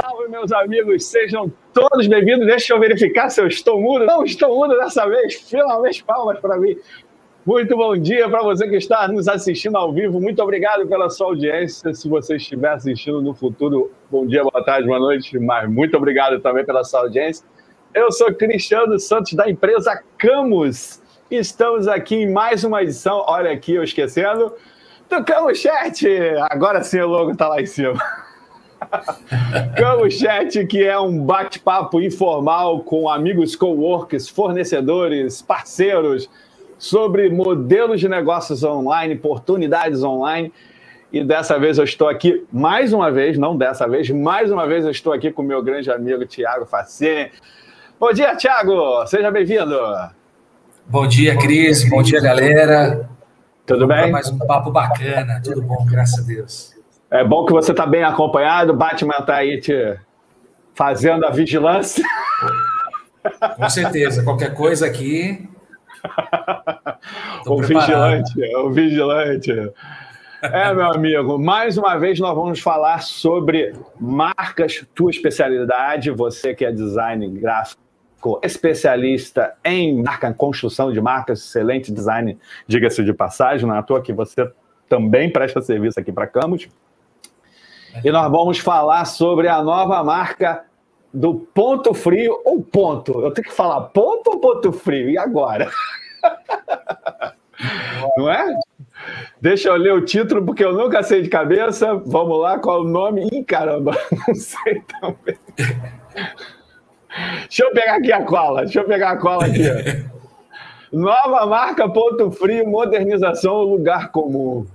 salve, meus amigos! Sejam todos bem-vindos. Deixa eu verificar se eu estou mudo. Não estou mudo dessa vez. Finalmente, palmas para mim. Muito bom dia para você que está nos assistindo ao vivo. Muito obrigado pela sua audiência. Se você estiver assistindo no futuro, bom dia, boa tarde, boa noite. Mas muito obrigado também pela sua audiência. Eu sou Cristiano Santos, da empresa Camus. Estamos aqui em mais uma edição. Olha aqui, eu esquecendo. Do Camus Chat. Agora sim o logo está lá em cima. Camo Chat, que é um bate-papo informal com amigos coworkers, fornecedores, parceiros, sobre modelos de negócios online, oportunidades online. E dessa vez eu estou aqui, mais uma vez, não dessa vez, mais uma vez eu estou aqui com o meu grande amigo Tiago Facine. Bom dia, Tiago! Seja bem-vindo! Bom dia, Cris. Bom dia, galera. Tudo Vamos bem? Mais um papo bacana. Tudo bom, graças a Deus. É bom que você está bem acompanhado. Batman está aí te fazendo a vigilância. Com certeza. Qualquer coisa aqui. o vigilante, o vigilante. É, meu amigo, mais uma vez nós vamos falar sobre marcas, tua especialidade, você que é design gráfico, especialista em marca, construção de marcas, excelente design, diga-se de passagem, não é à toa que você também presta serviço aqui para Camus. E nós vamos falar sobre a nova marca do Ponto Frio ou Ponto. Eu tenho que falar Ponto ou Ponto Frio? E agora? Não é? Deixa eu ler o título, porque eu nunca sei de cabeça. Vamos lá, qual é o nome? Ih, caramba, não sei também. Deixa eu pegar aqui a cola. Deixa eu pegar a cola aqui. Nova marca Ponto Frio, modernização, lugar comum.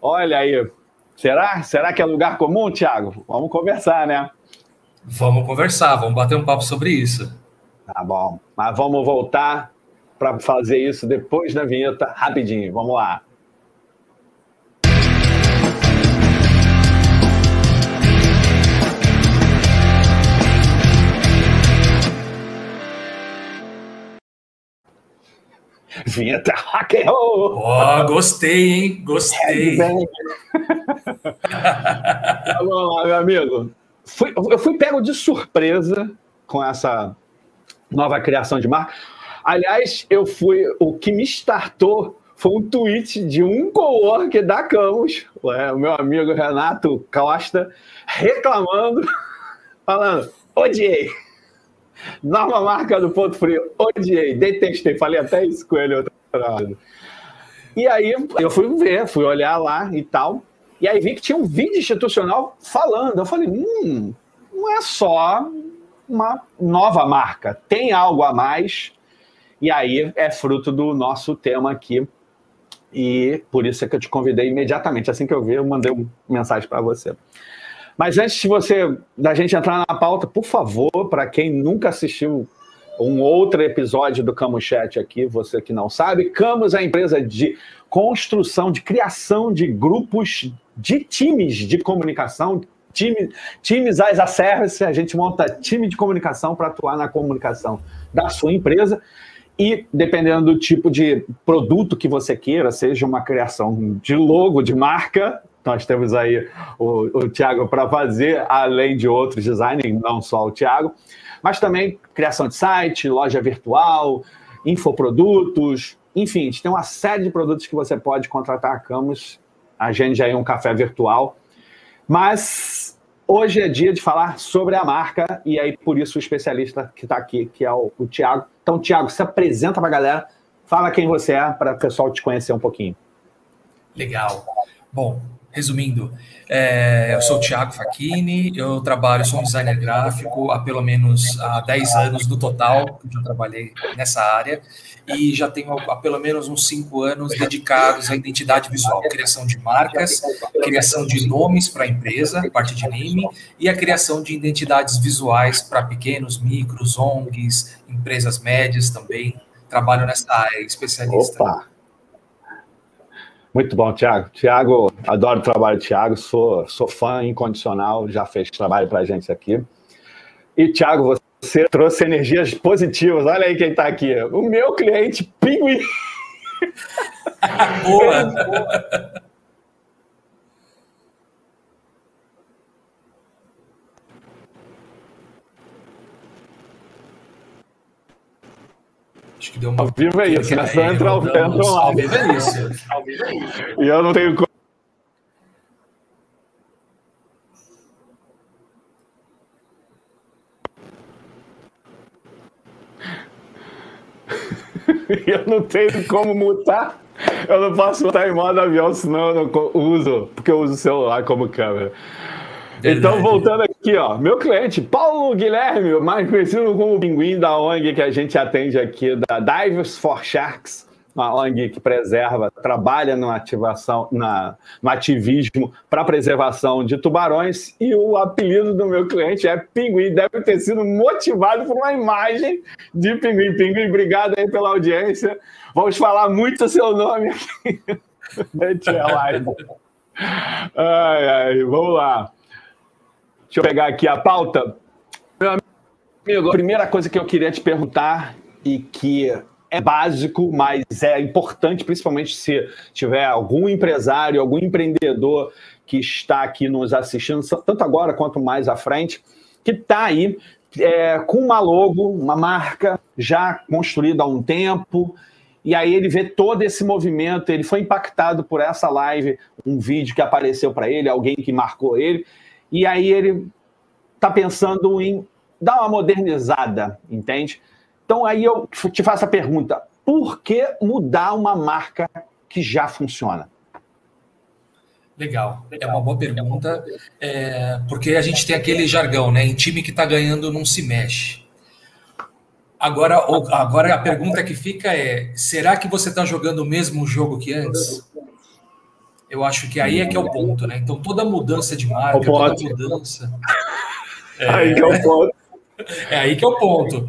Olha aí, Será? Será que é lugar comum, Thiago? Vamos conversar, né? Vamos conversar, vamos bater um papo sobre isso. Tá bom. Mas vamos voltar para fazer isso depois da vinheta, rapidinho. Vamos lá. Vinheta rock and roll. Oh, gostei, hein? Gostei. Vamos lá, meu amigo. Fui, eu fui pego de surpresa com essa nova criação de marca. Aliás, eu fui. O que me startou foi um tweet de um coworker da Camus, é, o meu amigo Renato Costa, reclamando, falando: odiei. Nova marca do Ponto Frio, odiei, detestei, falei até isso com ele outra vez. E aí eu fui ver, fui olhar lá e tal. E aí vi que tinha um vídeo institucional falando. Eu falei, hum, não é só uma nova marca, tem algo a mais. E aí é fruto do nosso tema aqui. E por isso é que eu te convidei imediatamente. Assim que eu vi, eu mandei uma mensagem para você. Mas antes de você, da gente entrar na pauta, por favor, para quem nunca assistiu um outro episódio do Camus Chat aqui, você que não sabe, Camus é a empresa de construção, de criação de grupos, de times de comunicação, time, times as a service, a gente monta time de comunicação para atuar na comunicação da sua empresa. E dependendo do tipo de produto que você queira, seja uma criação de logo, de marca, nós temos aí o, o Tiago para fazer, além de outros designers, não só o Tiago mas também criação de site, loja virtual, infoprodutos, enfim, tem uma série de produtos que você pode contratar a Camus, agende aí um café virtual. Mas hoje é dia de falar sobre a marca, e aí por isso o especialista que está aqui, que é o, o Tiago. Então, Tiago, se apresenta para a galera, fala quem você é, para o pessoal te conhecer um pouquinho. Legal. Bom, Resumindo, é, eu sou o Thiago Facchini, eu trabalho, sou um designer gráfico há pelo menos há 10 anos do total, que eu trabalhei nessa área, e já tenho há pelo menos uns 5 anos dedicados à identidade visual, criação de marcas, criação de nomes para a empresa, parte de name, e a criação de identidades visuais para pequenos, micros, ONGs, empresas médias também. Trabalho nessa área, especialista. Opa! Muito bom, Tiago. Tiago, adoro o trabalho do Tiago, sou, sou fã incondicional, já fez trabalho para a gente aqui. E, Tiago, você trouxe energias positivas. Olha aí quem está aqui. O meu cliente, Pinguim. Boa! Acho que deu uma. Ao vivo é isso, né? Só entra, entra online. Ao vivo é isso. E eu não tenho eu não tenho como mutar. Eu não posso botar em modo avião, senão eu não uso, porque eu uso o celular como câmera. Então, voltando aqui, ó, meu cliente, Paulo Guilherme, mais conhecido como o Pinguim da ONG que a gente atende aqui, da Divers for Sharks uma ONG que preserva, trabalha na ativação, na, no ativismo para preservação de tubarões, e o apelido do meu cliente é Pinguim. Deve ter sido motivado por uma imagem de Pinguim. Pinguim, obrigado aí pela audiência. Vamos falar muito seu nome aqui live. Ai, ai, vamos lá. Deixa eu pegar aqui a pauta. Meu amigo, a primeira coisa que eu queria te perguntar e que é básico, mas é importante, principalmente se tiver algum empresário, algum empreendedor que está aqui nos assistindo, tanto agora quanto mais à frente, que está aí é, com uma logo, uma marca já construída há um tempo, e aí ele vê todo esse movimento, ele foi impactado por essa live, um vídeo que apareceu para ele, alguém que marcou ele, e aí ele está pensando em dar uma modernizada, entende? Então aí eu te faço a pergunta: por que mudar uma marca que já funciona? Legal, é uma boa pergunta, é, porque a gente tem aquele jargão, né? Em time que está ganhando não se mexe. Agora, agora a pergunta que fica é: será que você está jogando o mesmo jogo que antes? Eu acho que aí é que é o ponto, né? Então toda mudança de marca, toda mudança. É, aí que é o ponto. É aí que é o ponto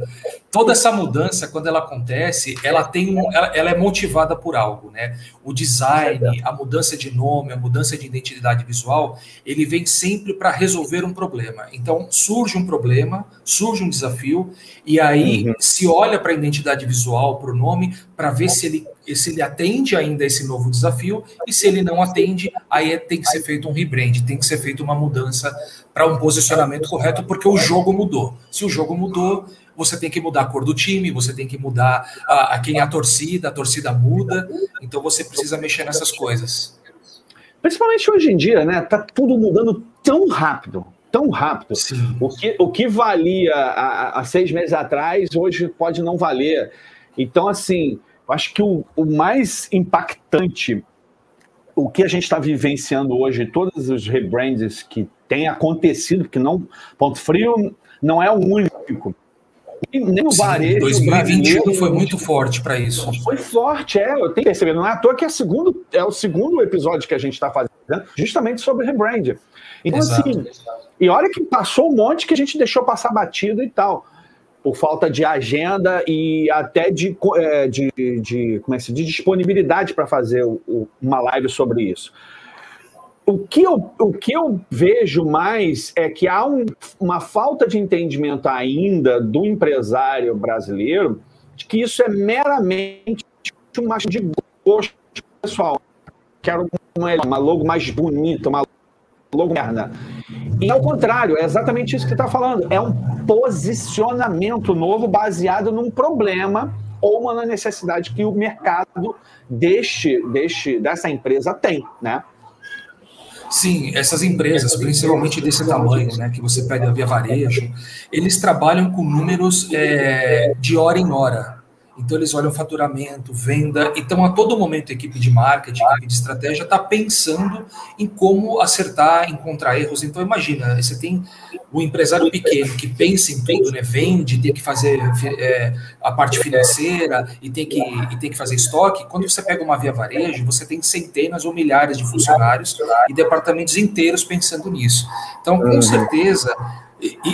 toda essa mudança, quando ela acontece, ela tem um, ela, ela, é motivada por algo, né? O design, a mudança de nome, a mudança de identidade visual, ele vem sempre para resolver um problema. Então surge um problema, surge um desafio, e aí uhum. se olha para a identidade visual, para o nome, para ver se ele, se ele atende ainda esse novo desafio, e se ele não atende, aí é, tem que ser feito um rebrand, tem que ser feita uma mudança para um posicionamento correto, porque o jogo mudou. Se o jogo mudou, você tem que mudar a cor do time, você tem que mudar a, a quem é a torcida, a torcida muda, então você precisa mexer nessas coisas. Principalmente hoje em dia, né? Tá tudo mudando tão rápido, tão rápido. Sim. O que, o que valia há, seis meses atrás, hoje pode não valer. Então, assim, eu acho que o, o mais impactante, o que a gente está vivenciando hoje, todos os rebrands que têm acontecido, porque não, Ponto Frio não é o único nem o varejo. 2021 foi muito forte para isso. Foi forte, é. Eu tenho percebido. Não é à toa que é, segundo, é o segundo episódio que a gente está fazendo, justamente sobre rebrand. Então, Exato. assim, e olha que passou um monte que a gente deixou passar batido e tal. Por falta de agenda e até de, é, de, de, como é que se, de disponibilidade para fazer uma live sobre isso o que, eu, o que eu vejo mais é que há um, uma falta de entendimento ainda do empresário brasileiro de que isso é meramente uma de gosto pessoal. Quero uma, uma logo mais bonita, uma logo merda. E ao contrário, é exatamente isso que está falando. É um posicionamento novo baseado num problema ou uma necessidade que o mercado deste, deste, dessa empresa tem, né? Sim, essas empresas, principalmente desse tamanho, né, que você pega via varejo, eles trabalham com números é, de hora em hora. Então eles olham faturamento, venda. Então a todo momento a equipe de marketing, a equipe de estratégia está pensando em como acertar, encontrar erros. Então imagina, você tem o empresário pequeno que pensa em tudo, né? Vende, tem que fazer é, a parte financeira e tem que e tem que fazer estoque. Quando você pega uma via varejo, você tem centenas ou milhares de funcionários e departamentos inteiros pensando nisso. Então com uhum. certeza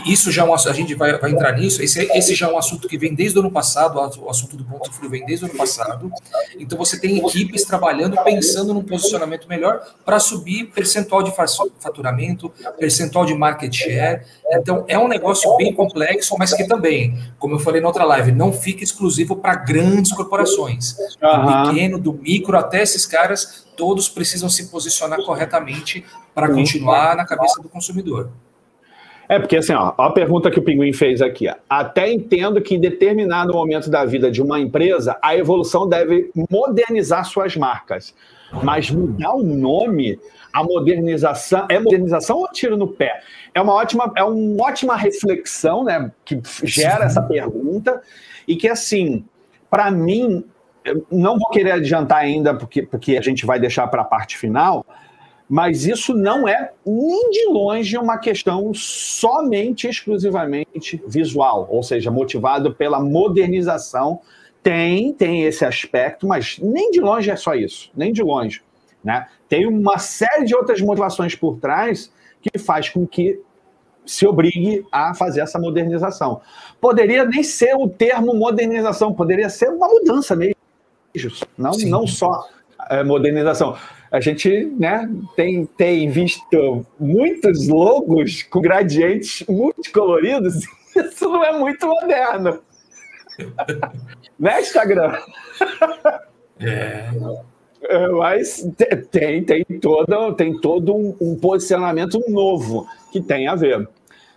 isso já é um a gente vai, vai entrar nisso. Esse, esse já é um assunto que vem desde o ano passado, o assunto do ponto frio vem desde o ano passado. Então você tem equipes trabalhando, pensando num posicionamento melhor para subir percentual de faturamento, percentual de market share. Então é um negócio bem complexo, mas que também, como eu falei na outra live, não fica exclusivo para grandes corporações. Do pequeno, do micro, até esses caras, todos precisam se posicionar corretamente para continuar na cabeça do consumidor. É, porque assim, ó, a pergunta que o Pinguim fez aqui. Ó. Até entendo que em determinado momento da vida de uma empresa, a evolução deve modernizar suas marcas. Mas mudar o nome, a modernização, é modernização ou tiro no pé? É uma ótima, é uma ótima reflexão, né, que gera essa pergunta, e que assim, para mim, não vou querer adiantar ainda, porque, porque a gente vai deixar para a parte final, mas isso não é nem de longe uma questão somente, exclusivamente visual, ou seja, motivado pela modernização. Tem, tem esse aspecto, mas nem de longe é só isso, nem de longe. Né? Tem uma série de outras motivações por trás que faz com que se obrigue a fazer essa modernização. Poderia nem ser o termo modernização, poderia ser uma mudança mesmo, não, não só é, modernização a gente né, tem, tem visto muitos logos com gradientes multicoloridos, isso não é muito moderno. né, Instagram? É. é. Mas tem, tem, todo, tem todo um, um posicionamento novo que tem a ver.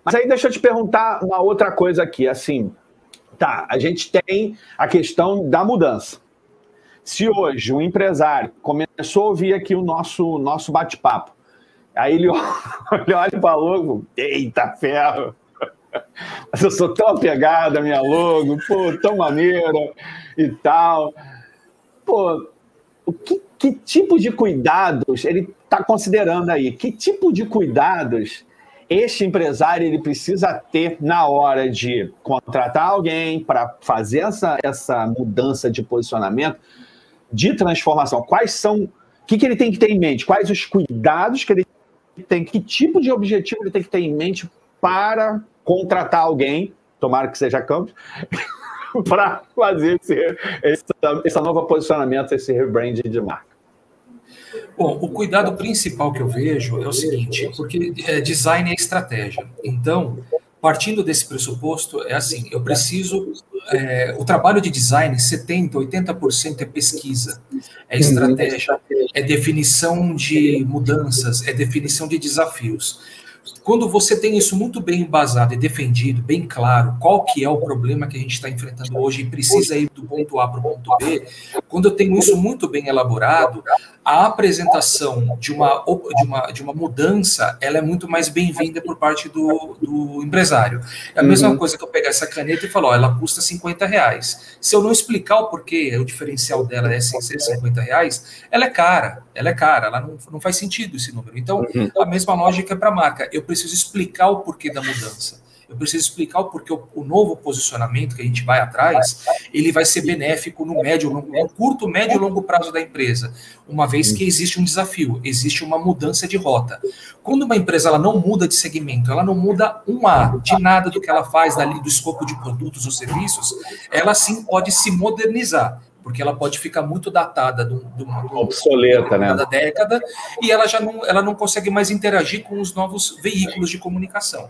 Mas aí deixa eu te perguntar uma outra coisa aqui, assim, tá, a gente tem a questão da mudança. Se hoje um empresário começou a ouvir aqui o nosso, nosso bate-papo, aí ele, olha e falou: eita ferro, mas eu sou tão apegado à minha logo, pô, tão maneira e tal. Pô, o que, que tipo de cuidados ele está considerando aí? Que tipo de cuidados este empresário ele precisa ter na hora de contratar alguém para fazer essa, essa mudança de posicionamento? De transformação? Quais são. O que, que ele tem que ter em mente? Quais os cuidados que ele tem? Que tipo de objetivo ele tem que ter em mente para contratar alguém, tomara que seja Campos, para fazer esse, esse, esse novo posicionamento, esse rebranding de marca? Bom, o cuidado principal que eu vejo é o seguinte, porque é, design é estratégia. Então, partindo desse pressuposto, é assim: eu preciso. É, o trabalho de design, 70%, 80% é pesquisa, é estratégia, é definição de mudanças, é definição de desafios. Quando você tem isso muito bem embasado e defendido, bem claro, qual que é o problema que a gente está enfrentando hoje e precisa ir do ponto A para o ponto B, quando eu tenho isso muito bem elaborado, a apresentação de uma, de uma, de uma mudança ela é muito mais bem-vinda por parte do, do empresário. É a mesma uhum. coisa que eu pegar essa caneta e falar, ó, ela custa 50 reais. Se eu não explicar o porquê, o diferencial dela é ser 50 reais, ela é cara, ela é cara, ela não, não faz sentido esse número. Então, uhum. a mesma lógica é para a marca. Eu preciso explicar o porquê da mudança eu preciso explicar o porquê o, o, novo posicionamento que a gente vai atrás, ele vai ser benéfico no médio, no, curto, médio e longo prazo da empresa, uma vez que existe um desafio, existe uma mudança de rota. Quando uma empresa ela não muda de segmento, ela não muda um A de nada do que ela faz dali do escopo de produtos ou serviços, ela sim pode se modernizar porque ela pode ficar muito datada de, uma obsoleta, né? Da década e ela já não, ela não consegue mais interagir com os novos veículos de comunicação.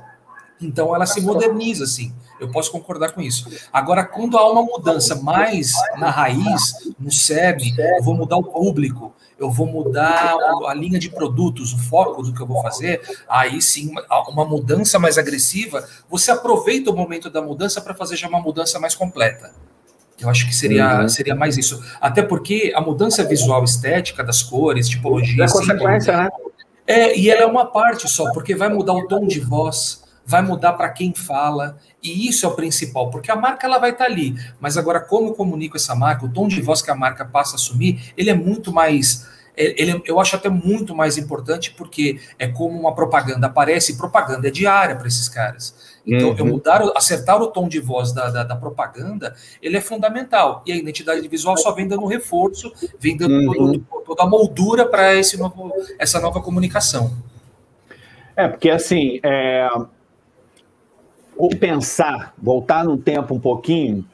Então ela se moderniza, assim. Eu posso concordar com isso. Agora, quando há uma mudança mais na raiz, no SEB, eu vou mudar o público, eu vou mudar a linha de produtos, o foco do que eu vou fazer, aí sim, uma mudança mais agressiva, você aproveita o momento da mudança para fazer já uma mudança mais completa. Eu acho que seria, uhum. seria mais isso. Até porque a mudança visual estética das cores, tipologia. É consequência, né? É, e ela é uma parte só, porque vai mudar o tom de voz, vai mudar para quem fala, e isso é o principal, porque a marca ela vai estar tá ali, mas agora como eu comunico essa marca, o tom de voz que a marca passa a assumir, ele é muito mais ele, eu acho até muito mais importante porque é como uma propaganda aparece, propaganda é diária para esses caras. Então, uhum. eu mudar, acertar o tom de voz da, da, da, propaganda, ele é fundamental. E a identidade visual só vem dando reforço, vem dando uhum. todo, toda a moldura para essa nova comunicação. É, porque assim, é, ou pensar, voltar no tempo um pouquinho,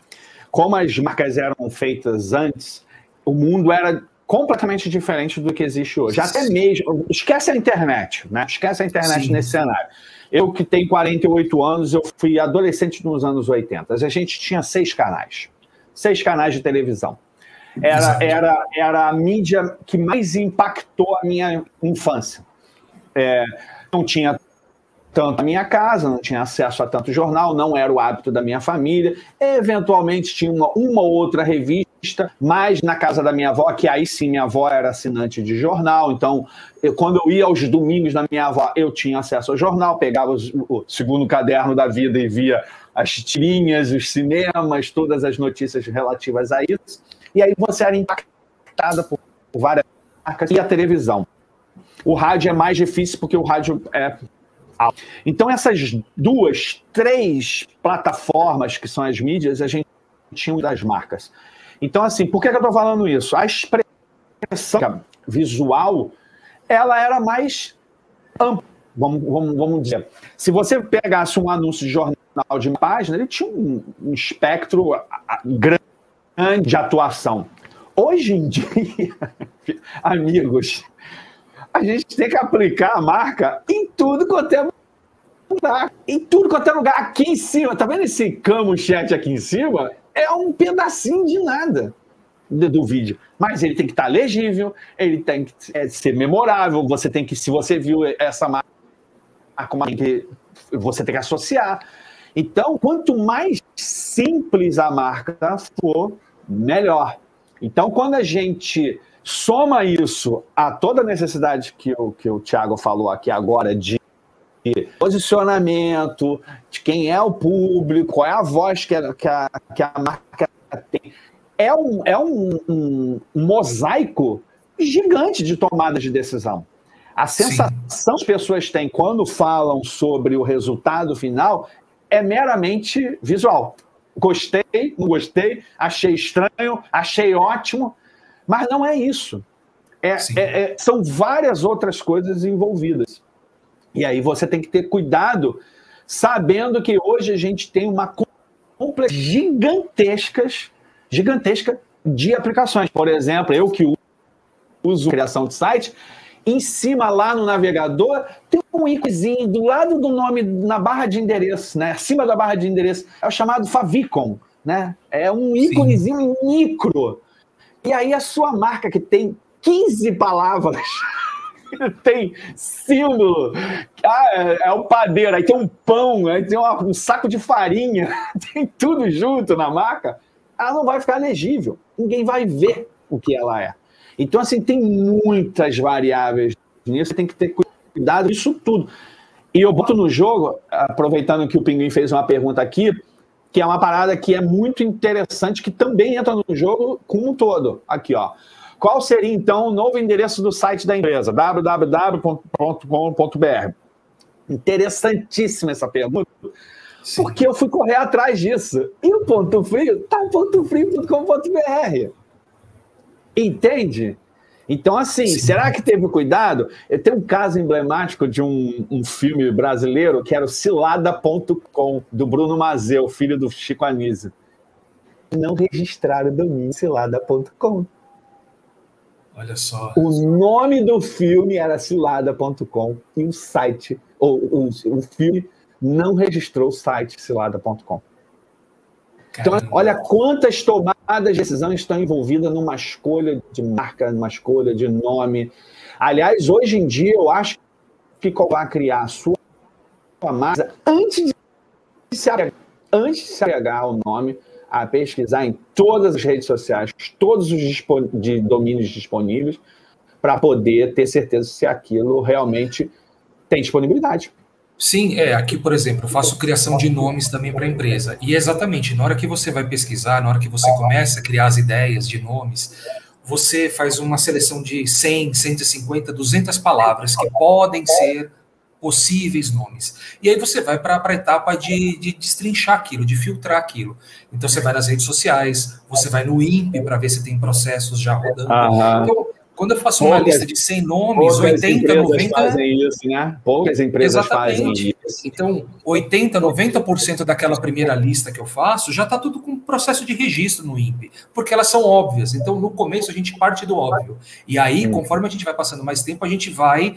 como as marcas eram feitas antes, o mundo era completamente diferente do que existe hoje. Até mesmo, esquece a internet, né? Esquece a internet Sim. nesse cenário. Eu que tenho 48 anos, eu fui adolescente nos anos 80. A gente tinha seis canais. Seis canais de televisão. Era, era, era a mídia que mais impactou a minha infância. É, não tinha tanto a minha casa, não tinha acesso a tanto jornal, não era o hábito da minha família. Eventualmente tinha uma, uma outra revista, mas na casa da minha avó, que aí sim minha avó era assinante de jornal, então eu, quando eu ia aos domingos na minha avó, eu tinha acesso ao jornal, pegava os, o segundo caderno da vida e via as tirinhas, os cinemas, todas as notícias relativas a isso. E aí você era impactada por, por várias marcas e a televisão. O rádio é mais difícil porque o rádio é então, essas duas, três plataformas que são as mídias, a gente tinha das marcas. Então, assim, por que, que eu estou falando isso? A expressão visual, ela era mais ampla, vamos, vamos, vamos dizer. Se você pegasse um anúncio de jornal de página, ele tinha um, um espectro grande de atuação. Hoje em dia, amigos, a gente tem que aplicar a marca em tudo quanto é lugar. Em tudo quanto é lugar. Aqui em cima, tá vendo esse camo chat aqui em cima? É um pedacinho de nada do, vídeo. Mas ele tem que estar tá legível, ele tem que é, ser memorável. Você tem que, se você viu essa marca, você tem que associar. Então, quanto mais simples a marca for, melhor. Então, quando a gente soma isso a toda a necessidade que o, que o Thiago falou aqui agora de posicionamento, de quem é o público, qual é a voz que a, que a, que a marca tem. É, um, é um, um, um mosaico gigante de tomada de decisão. A sensação Sim. que as pessoas têm quando falam sobre o resultado final é meramente visual. Gostei, não gostei, achei estranho, achei ótimo, mas não é isso. É, é, é, são várias outras coisas envolvidas. E aí você tem que ter cuidado, sabendo que hoje a gente tem uma complexa gigantescas, gigantesca de aplicações. Por exemplo, eu que uso criação de site, em cima lá no navegador tem um íconezinho do lado do nome na barra de endereço, né? Acima da barra de endereço é o chamado favicon, né? É um íconezinho micro e aí a sua marca que tem 15 palavras, tem símbolo, ah, é, é o padeiro, aí tem um pão, aí tem um saco de farinha, tem tudo junto na marca, ela não vai ficar legível. Ninguém vai ver o que ela é. Então, assim, tem muitas variáveis nisso, tem que ter cuidado disso tudo. E eu boto no jogo, aproveitando que o Pinguim fez uma pergunta aqui, que é uma parada que é muito interessante, que também entra no jogo como um todo. Aqui, ó. Qual seria, então, o novo endereço do site da empresa? www.com.br. Interessantíssima essa pergunta, Sim. porque eu fui correr atrás disso. E o ponto frio tá pontofrio.com.br. Entende? Então, assim, Sim. será que teve cuidado? Eu tenho um caso emblemático de um, um filme brasileiro que era o Cilada.com, do Bruno Mazeu, filho do Chico Anísio. Não registraram o domínio cilada.com. Olha só. O nome do filme era cilada.com e o site, ou o, o filme não registrou o site cilada.com. Então, olha quantas tomadas de decisão estão envolvidas numa escolha de marca, numa escolha de nome. Aliás, hoje em dia, eu acho que vai criar a sua marca antes de se agregar, antes de se agregar o nome, a pesquisar em todas as redes sociais, todos os de domínios disponíveis, para poder ter certeza se aquilo realmente tem disponibilidade. Sim, é. Aqui, por exemplo, eu faço criação de nomes também para a empresa. E exatamente, na hora que você vai pesquisar, na hora que você começa a criar as ideias de nomes, você faz uma seleção de 100, 150, 200 palavras que podem ser possíveis nomes. E aí você vai para a etapa de, de destrinchar aquilo, de filtrar aquilo. Então você vai nas redes sociais, você vai no INPE para ver se tem processos já rodando. Então, quando eu faço uma lista de 100 nomes, 80, 90. fazem isso, né? Poucas empresas Exatamente. fazem isso. Então, 80, 90% daquela primeira lista que eu faço já está tudo com processo de registro no INPE, porque elas são óbvias. Então, no começo, a gente parte do óbvio. E aí, hum. conforme a gente vai passando mais tempo, a gente vai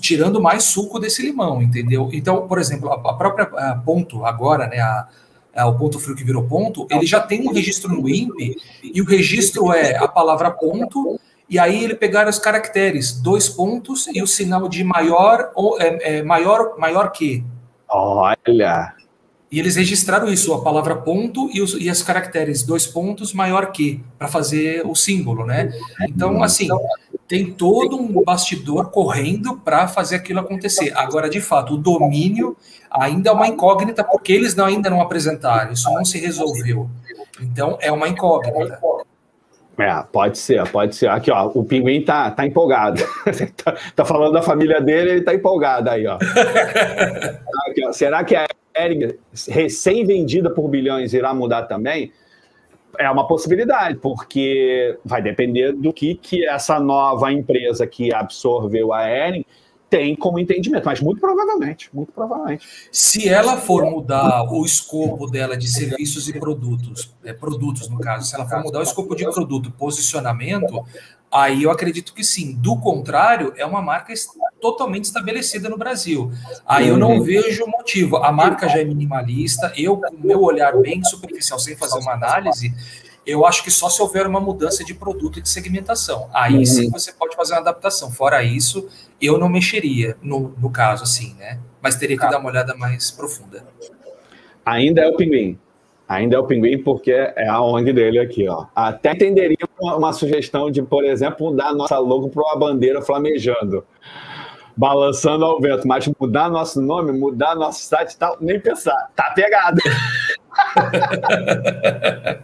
tirando mais suco desse limão, entendeu? Então, por exemplo, a, própria a ponto agora, né? A, o ponto frio que virou ponto, ele já tem um registro no INPE, e o registro é a palavra ponto e aí ele pegaram os caracteres, dois pontos e o sinal de maior ou é, é, maior maior que. Olha. E eles registraram isso, a palavra ponto e os, e os caracteres dois pontos maior que, para fazer o símbolo, né? Então, assim, tem todo um bastidor correndo para fazer aquilo acontecer. Agora, de fato, o domínio ainda é uma incógnita, porque eles não, ainda não apresentaram, isso não se resolveu. Então, é uma incógnita. É, pode ser, pode ser. Aqui, ó, o pinguim tá, tá empolgado. tá, tá, falando da família dele, ele tá empolgado aí, ó. Aqui, ó. Será que a Ering, recém-vendida por bilhões, irá mudar também? É uma possibilidade, porque vai depender do que, que essa nova empresa que absorveu a Ering tem como entendimento, mas muito provavelmente, muito provavelmente. Se ela for mudar o escopo dela de serviços e produtos, é, produtos no caso, se ela for mudar o escopo de produto, posicionamento, aí eu acredito que sim. Do contrário, é uma marca totalmente estabelecida no Brasil. Aí eu não vejo motivo. A marca já é minimalista, eu, com o meu olhar bem superficial, sem fazer uma análise, eu acho que só se houver uma mudança de produto e de segmentação. Aí uhum. sim você pode fazer uma adaptação. Fora isso, eu não mexeria no, no caso, assim, né? Mas teria que tá. dar uma olhada mais profunda. Ainda é o pinguim. Ainda é o pinguim porque é a ONG dele aqui, ó. Até entenderia uma, uma sugestão de, por exemplo, mudar a nossa logo para uma bandeira flamejando, balançando ao vento, mas mudar nosso nome, mudar nosso site e tal, nem pensar. Tá pegado.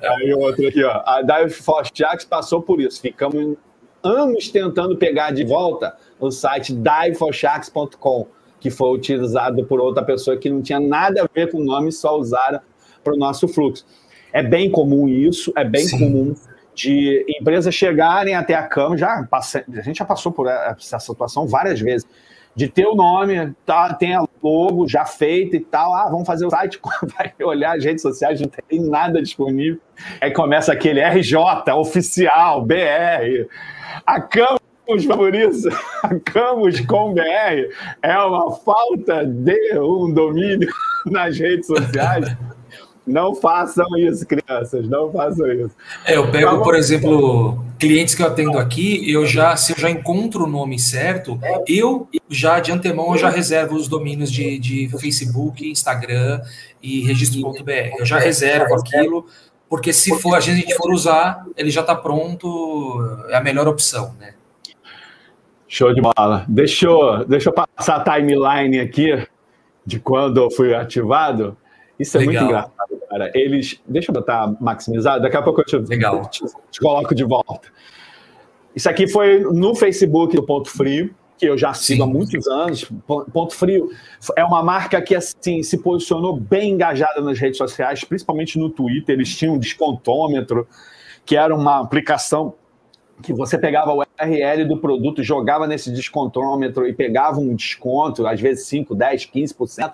Aí outro aqui, ó. A Dive for Sharks passou por isso. Ficamos anos tentando pegar de volta o site diveforsharks.com, que foi utilizado por outra pessoa que não tinha nada a ver com o nome, só usaram para o nosso fluxo. É bem comum isso, é bem Sim. comum de empresas chegarem até a cama, já a gente já passou por essa situação várias vezes de ter o nome, tá, tem a logo já feita e tal. Ah, vamos fazer o site, vai olhar as redes sociais, não tem nada disponível. Aí começa aquele RJ, oficial, BR. A Camus por isso, a Camus com BR é uma falta de um domínio nas redes sociais. Não façam isso, crianças, não façam isso. É, eu pego, por exemplo, clientes que eu atendo aqui, eu já, se eu já encontro o nome certo, eu já de antemão eu já reservo os domínios de, de Facebook, Instagram e registro.br. Eu já reservo aquilo, porque se for a gente for usar, ele já está pronto, é a melhor opção, né? Show de bola. Deixa eu, deixa eu passar a timeline aqui de quando eu fui ativado. Isso é Legal. muito engraçado, cara. Eles. Deixa eu botar maximizado, daqui a pouco eu te, Legal. te, te coloco de volta. Isso aqui foi no Facebook do Ponto Frio, que eu já sigo Sim. há muitos anos. Ponto Frio é uma marca que assim se posicionou bem engajada nas redes sociais, principalmente no Twitter. Eles tinham um descontômetro, que era uma aplicação que você pegava o URL do produto, jogava nesse descontômetro e pegava um desconto, às vezes 5, 10, 15%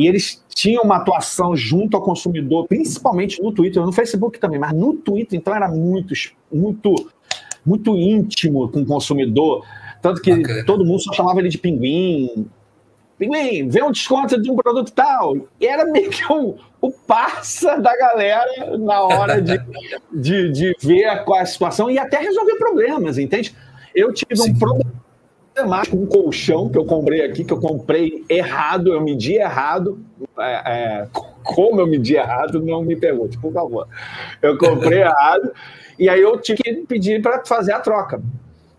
e eles tinham uma atuação junto ao consumidor, principalmente no Twitter, no Facebook também, mas no Twitter, então era muito, muito, muito íntimo com o consumidor, tanto que Bacana. todo mundo só chamava ele de pinguim. Pinguim, vê um desconto de um produto tal. E era meio que o, o parça da galera na hora de, de, de ver qual é a situação e até resolver problemas, entende? Eu tive Sim. um problema mais com um colchão que eu comprei aqui, que eu comprei errado, eu medi errado. É, é, como eu medi errado, não me pergunte, por favor. Eu comprei errado, e aí eu tive que pedir para fazer a troca.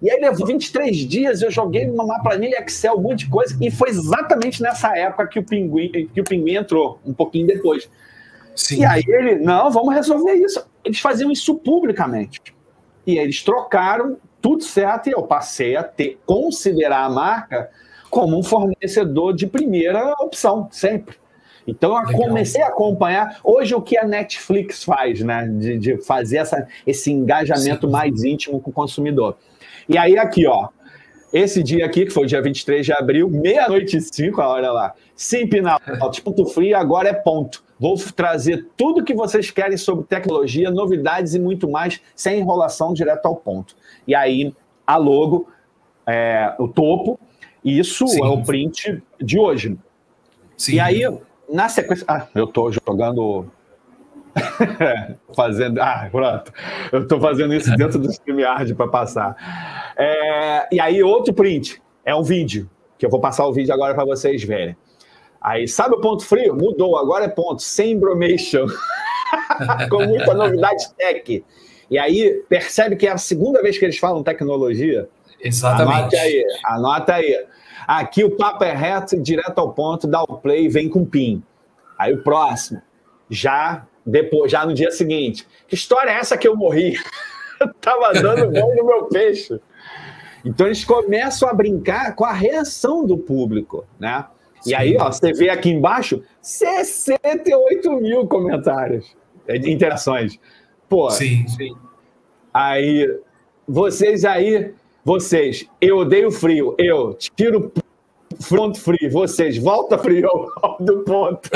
E aí levou 23 dias, eu joguei numa planilha Excel, um monte de coisa, e foi exatamente nessa época que o pinguim, que o pinguim entrou, um pouquinho depois. Sim. E aí ele, não, vamos resolver isso. Eles faziam isso publicamente. E eles trocaram tudo certo e eu passei a ter, considerar a marca como um fornecedor de primeira opção, sempre. Então eu Legal. comecei a acompanhar hoje o que a Netflix faz, né? De, de fazer essa, esse engajamento Sim. mais íntimo com o consumidor. E aí, aqui, ó. Esse dia aqui, que foi o dia 23 de abril, meia-noite e cinco, olha lá. Simpinal, ponto frio, agora é ponto. Vou trazer tudo que vocês querem sobre tecnologia, novidades e muito mais, sem enrolação, direto ao ponto. E aí, a logo, é, o topo, isso Sim. é o print de hoje. Sim. E aí, na sequência. Ah, eu estou jogando fazendo. Ah, pronto. Eu estou fazendo isso dentro do StreamYard para passar. É... E aí, outro print é um vídeo, que eu vou passar o vídeo agora para vocês verem. Aí, sabe o ponto frio? Mudou, agora é ponto, sem bromation. Com muita novidade tech. E aí, percebe que é a segunda vez que eles falam tecnologia. Exatamente. Anota aí, anota aí. Aqui o papo é reto, direto ao ponto, dá o play, vem com pin. Aí o próximo, já depois, já no dia seguinte. Que história é essa que eu morri? eu tava dando bom no meu peixe. Então eles começam a brincar com a reação do público, né? E aí, ó, você vê aqui embaixo 68 mil comentários, é, interações. Pô, sim, sim. Aí, vocês aí, vocês, eu odeio frio, eu tiro front free, vocês, volta frio do ponto.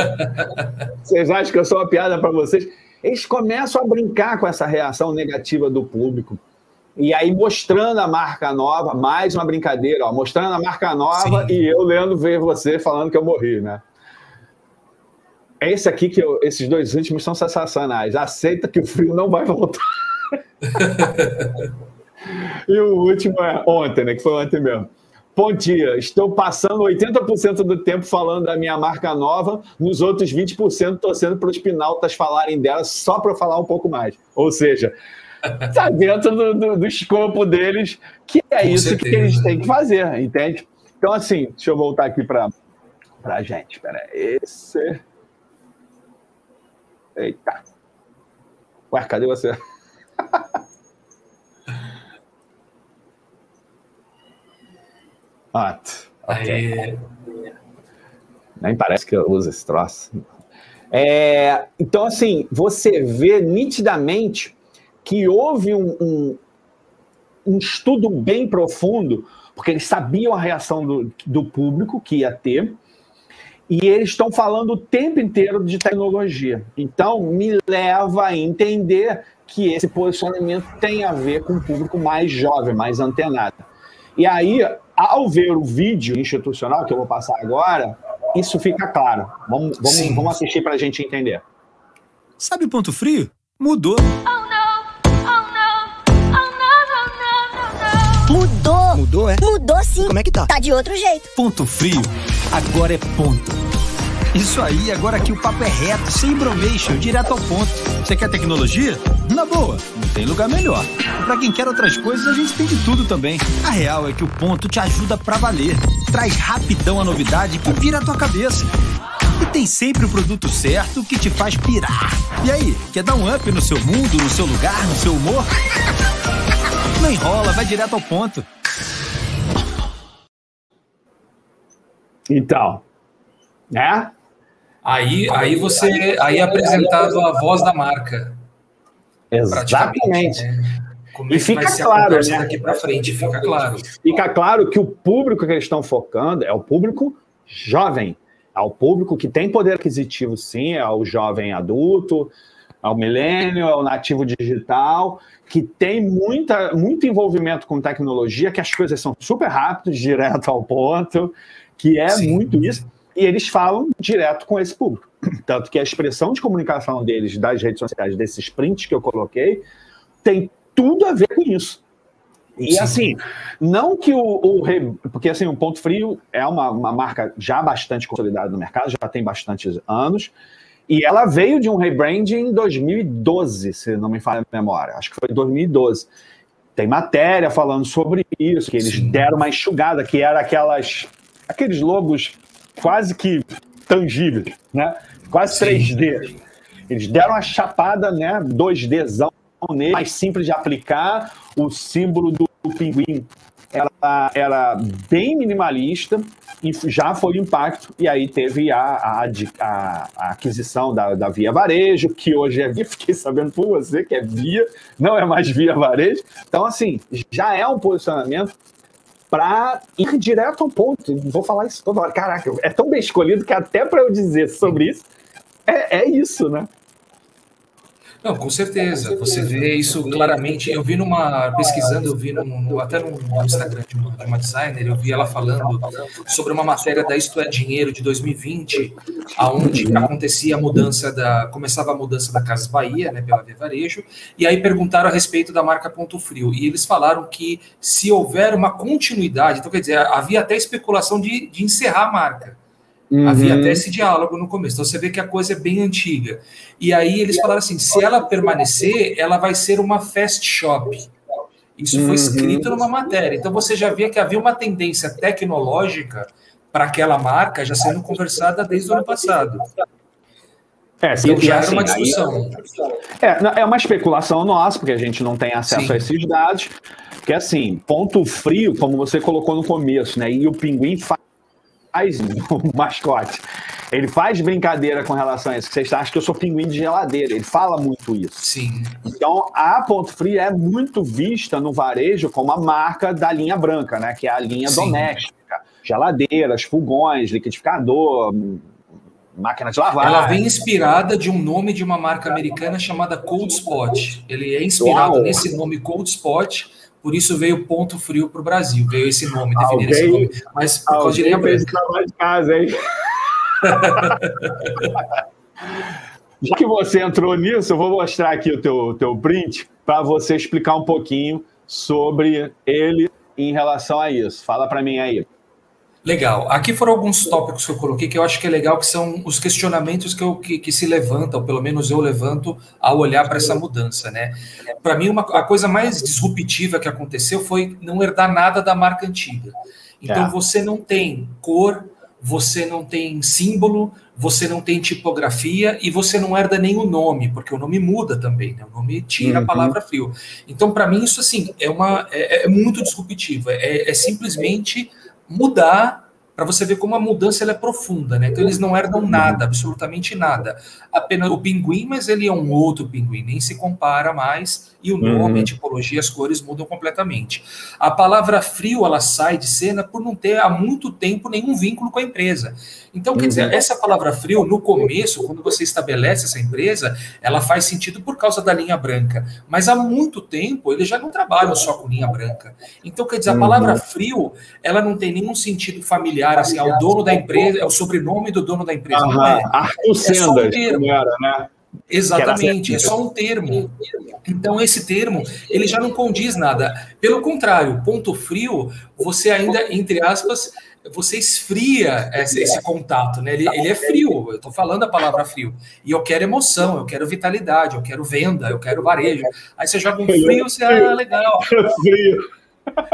vocês acham que eu sou uma piada para vocês? Eles começam a brincar com essa reação negativa do público. E aí, mostrando a marca nova, mais uma brincadeira, ó, mostrando a marca nova Sim. e eu lendo ver você falando que eu morri, né? É esse aqui que eu, esses dois últimos são sensacionais. Aceita que o frio não vai voltar. e o último é ontem, né? Que foi ontem mesmo. Bom dia, estou passando 80% do tempo falando da minha marca nova, nos outros 20% torcendo para os pinaltas falarem dela só para falar um pouco mais. Ou seja, está dentro do, do, do, escopo deles, que é Com isso certeza. que eles têm que fazer, entende? Então, assim, deixa eu voltar aqui para a gente. Espera esse. Eita. Ué, cadê você? ah, okay. Nem parece que eu uso esse troço. É, então, assim, você vê nitidamente que houve um, um, um estudo bem profundo, porque eles sabiam a reação do, do público que ia ter, e eles estão falando o tempo inteiro de tecnologia. Então, me leva a entender que esse posicionamento tem a ver com o público mais jovem, mais antenado. E aí, ao ver o vídeo institucional que eu vou passar agora, isso fica claro. Vamos, vamos, vamos assistir para a gente entender. Sabe o ponto frio? Mudou. Mudou. Mudou, é? Mudou sim. Como é que tá? Tá de outro jeito. Ponto frio. Agora é ponto. Isso aí, agora que o papo é reto, sem bromation, direto ao ponto. Você quer tecnologia? Na boa, não tem lugar melhor. Para quem quer outras coisas, a gente tem de tudo também. A real é que o ponto te ajuda pra valer. Traz rapidão a novidade que vira a tua cabeça. E tem sempre o produto certo que te faz pirar. E aí, quer dar um up no seu mundo, no seu lugar, no seu humor? Não enrola, vai direto ao ponto. Então, né? Aí, aí você, aí é apresentado a voz da marca. Exatamente. Né? Como é e fica claro, né? Daqui para frente, fica claro. Fica claro que o público que eles estão focando é o público jovem, é o público que tem poder aquisitivo, sim, é o jovem adulto, é o milênio, é o nativo digital, que tem muita, muito envolvimento com tecnologia, que as coisas são super rápidas, direto ao ponto, que é Sim. muito isso, e eles falam direto com esse público. Tanto que a expressão de comunicação deles, das redes sociais, desses prints que eu coloquei, tem tudo a ver com isso. E Sim. assim, não que o, o, Porque assim, o Ponto Frio é uma, uma marca já bastante consolidada no mercado, já tem bastantes anos, e ela veio de um rebranding em 2012, se não me falha a memória. Acho que foi 2012. Tem matéria falando sobre isso, que eles Sim. deram uma enxugada, que era aquelas aqueles logos quase que tangíveis, né? Quase Sim. 3D. Eles deram uma chapada, né? 2Dzão nele, mais simples de aplicar. O símbolo do pinguim ela era bem minimalista e já foi o impacto, e aí teve a, a, a, a aquisição da, da, Via Varejo, que hoje é Via, fiquei sabendo por você que é Via, não é mais Via Varejo. Então, assim, já é um posicionamento para ir direto ao ponto. Vou falar isso toda hora. Caraca, é tão bem escolhido que até para eu dizer sobre isso, é, é isso, né? Não, com certeza. Você vê isso claramente. Eu vi numa pesquisando, eu vi num, até no Instagram de uma, de uma, designer, eu vi ela falando sobre uma matéria da Isto é Dinheiro de 2020, aonde acontecia a mudança da começava a mudança da Casas Bahia, né, pela Via Varejo, e aí perguntaram a respeito da marca Ponto Frio, e eles falaram que se houver uma continuidade, então quer dizer, havia até especulação de, de encerrar a marca. Uhum. Havia até esse diálogo no começo. Então você vê que a coisa é bem antiga. E aí eles falaram assim: se ela permanecer, ela vai ser uma fast shop. Isso foi uhum. escrito numa matéria. Então você já via que havia uma tendência tecnológica para aquela marca já sendo conversada desde o ano passado. É, sim, então já assim, era uma discussão. É, é uma especulação nossa, porque a gente não tem acesso sim. a esses dados. Que assim, ponto frio, como você colocou no começo, né? E o pinguim faz faz o mascote. Ele faz brincadeira com relação a isso. Vocês acham que eu sou pinguim de geladeira. Ele fala muito isso. Sim. Então, a Ponto Frio é muito vista no varejo como a marca da linha branca, né? Que é a linha Sim. doméstica. Geladeiras, fogões, liquidificador, máquina de lavar. Ela vem inspirada de um nome de uma marca americana chamada Cold Spot. Ele é inspirado Uau. nesse nome Cold Spot por isso veio Ponto Frio para o Brasil, veio esse nome, definir esse nome. Mas por causa de linha branca. de casa, hein? Já que você entrou nisso, eu vou mostrar aqui o teu, teu print para você explicar um pouquinho sobre ele em relação a isso. Fala para mim aí. Legal. Aqui foram alguns tópicos que eu coloquei que eu acho que é legal, que são os questionamentos que, eu, que, que se levantam, pelo menos eu levanto, ao olhar para essa mudança, né? Para mim, uma, a coisa mais disruptiva que aconteceu foi não herdar nada da marca antiga. Então, é. você não tem cor, você não tem símbolo, você não tem tipografia e você não herda nem o nome, porque o nome muda também, né? O nome tira uhum. a palavra frio. Então, para mim, isso assim é uma é, é muito disruptivo. É, é simplesmente mudar para você ver como a mudança é profunda, né? Então eles não herdam nada, absolutamente nada. Apenas o pinguim, mas ele é um outro pinguim, nem se compara mais, e o nome, uhum. a tipologia, as cores mudam completamente. A palavra frio, ela sai de cena por não ter há muito tempo nenhum vínculo com a empresa. Então, quer dizer, uhum. essa palavra frio, no começo, quando você estabelece essa empresa, ela faz sentido por causa da linha branca. Mas há muito tempo, eles já não trabalham só com linha branca. Então, quer dizer, a palavra uhum. frio, ela não tem nenhum sentido familiar, assim, é o dono da empresa, é o sobrenome do dono da empresa. Não é. Arthur Sendas, é era, né? Exatamente, é só um termo. Então, esse termo, ele já não condiz nada. Pelo contrário, ponto frio, você ainda, entre aspas, você esfria esse, esse contato, né? Ele, ele, é frio, eu estou falando a palavra frio. E eu quero emoção, eu quero vitalidade, eu quero venda, eu quero varejo. Aí você joga um frio, você, ah, legal. Frio.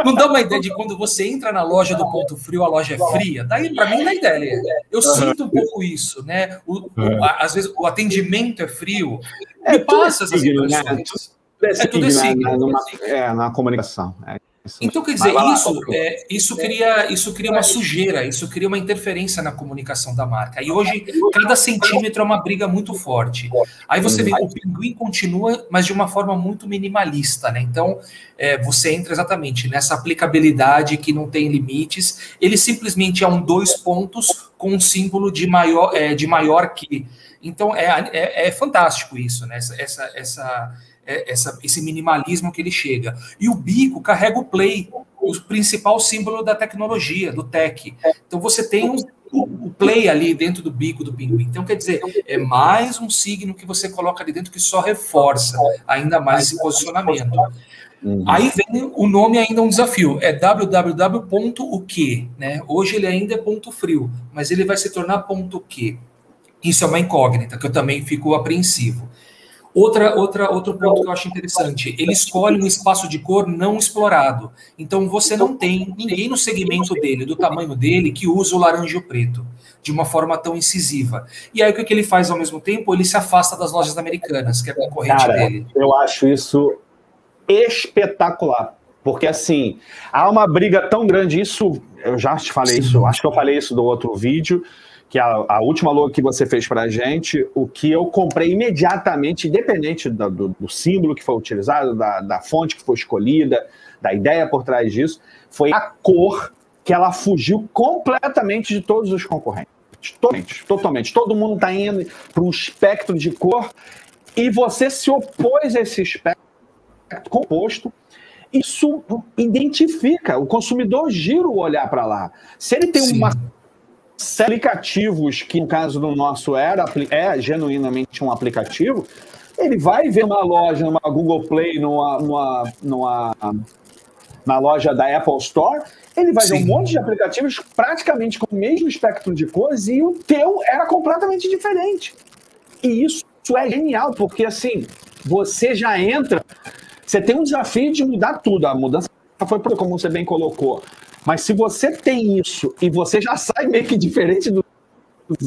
Não dá uma ideia de quando você entra na loja do ponto frio, a loja é fria? Daí, para mim, dá ideia. Eu sinto um pouco isso, né? O, o, às vezes o atendimento é frio. É, Me passa essas né? impressões. É tudo assim. É, na comunicação. É. Então, quer dizer, isso, é, isso, cria, isso cria uma sujeira, isso cria uma interferência na comunicação da marca. E hoje, cada centímetro é uma briga muito forte. Aí você vê, o pinguim continua, mas de uma forma muito minimalista, né? Então, é, você entra exatamente nessa aplicabilidade que não tem limites. Ele simplesmente é um dois pontos com um símbolo de maior, é, de maior que. Então, é, é, é fantástico isso, né? Essa, essa, essa é, essa, esse minimalismo que ele chega. E o bico carrega o play, o principal símbolo da tecnologia, do tech. Então você tem um, o play ali dentro do bico do pinguim. Então, quer dizer, é mais um signo que você coloca ali dentro que só reforça ainda mais esse posicionamento. Uhum. Aí vem o nome ainda um desafio, é www.o né? Hoje ele ainda é ponto frio, mas ele vai se tornar ponto que. Isso é uma incógnita que eu também fico apreensivo. Outra, outra, outro ponto que eu acho interessante, ele escolhe um espaço de cor não explorado. Então você não tem ninguém no segmento dele, do tamanho dele, que usa o laranja e o preto de uma forma tão incisiva. E aí o que, que ele faz ao mesmo tempo? Ele se afasta das lojas americanas, que é concorrente Cara, dele. Eu acho isso espetacular. Porque assim, há uma briga tão grande, isso eu já te falei Sim. isso, acho que eu falei isso do outro vídeo que a, a, última logo que você fez para a gente, o que eu comprei imediatamente, independente do, do, do símbolo que foi utilizado, da, da, fonte que foi escolhida, da ideia por trás disso, foi a cor que ela fugiu completamente de todos os concorrentes. Totalmente, totalmente. Todo mundo está indo para um espectro de cor e você se opôs a esse espectro composto, isso identifica, o consumidor gira o olhar para lá. Se ele tem Sim. uma aplicativos que, no caso do nosso era, é genuinamente um aplicativo, ele vai ver uma loja, numa Google Play, numa, numa, numa na loja da Apple Store, ele vai Sim. ver um monte de aplicativos praticamente com o mesmo espectro de cores e o teu era completamente diferente. E isso, isso é genial, porque assim, você já entra, você tem um desafio de mudar tudo. A mudança foi como você bem colocou. Mas se você tem isso e você já sai meio que diferente do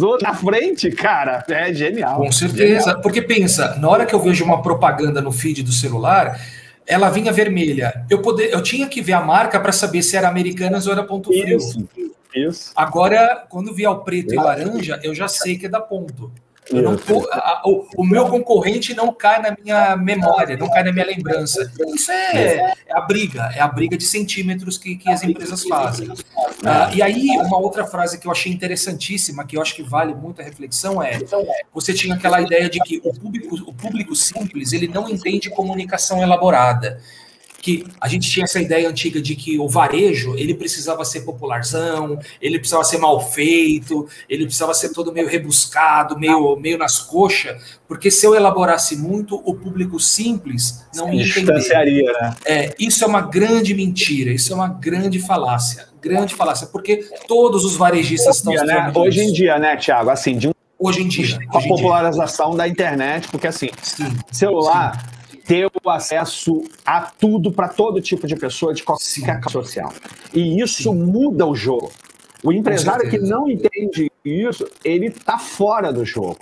outros na frente, cara, é genial. Com certeza. Genial. Porque pensa, na hora que eu vejo uma propaganda no feed do celular, ela vinha vermelha. Eu, poder, eu tinha que ver a marca para saber se era Americanas ou era Ponto Frio. Isso, isso. Agora, quando vier o preto e laranja, eu já sei que é da Ponto. Não, a, o, o, meu concorrente não cai na minha memória, não cai na minha lembrança. Isso é, é a briga, é a briga de centímetros que, que as empresas fazem. Ah, e aí, uma outra frase que eu achei interessantíssima, que eu acho que vale muito a reflexão, é: você tinha aquela ideia de que o público, o público simples ele não entende comunicação elaborada que a gente tinha essa ideia antiga de que o varejo ele precisava ser popularzão, ele precisava ser mal feito, ele precisava ser todo meio rebuscado, meio, meio nas coxas, porque se eu elaborasse muito, o público simples não entender. Né? É, isso é uma grande mentira, isso é uma grande falácia, grande falácia, porque todos os varejistas estão né? Hoje em dia, né, Tiago? Assim, de um Hoje em dia. A popularização dia. da internet, porque assim, sim, celular, sim ter o acesso a tudo para todo tipo de pessoa de qualquer classe social. E isso Sim. muda o jogo. O empresário que não entende isso, ele está fora do jogo.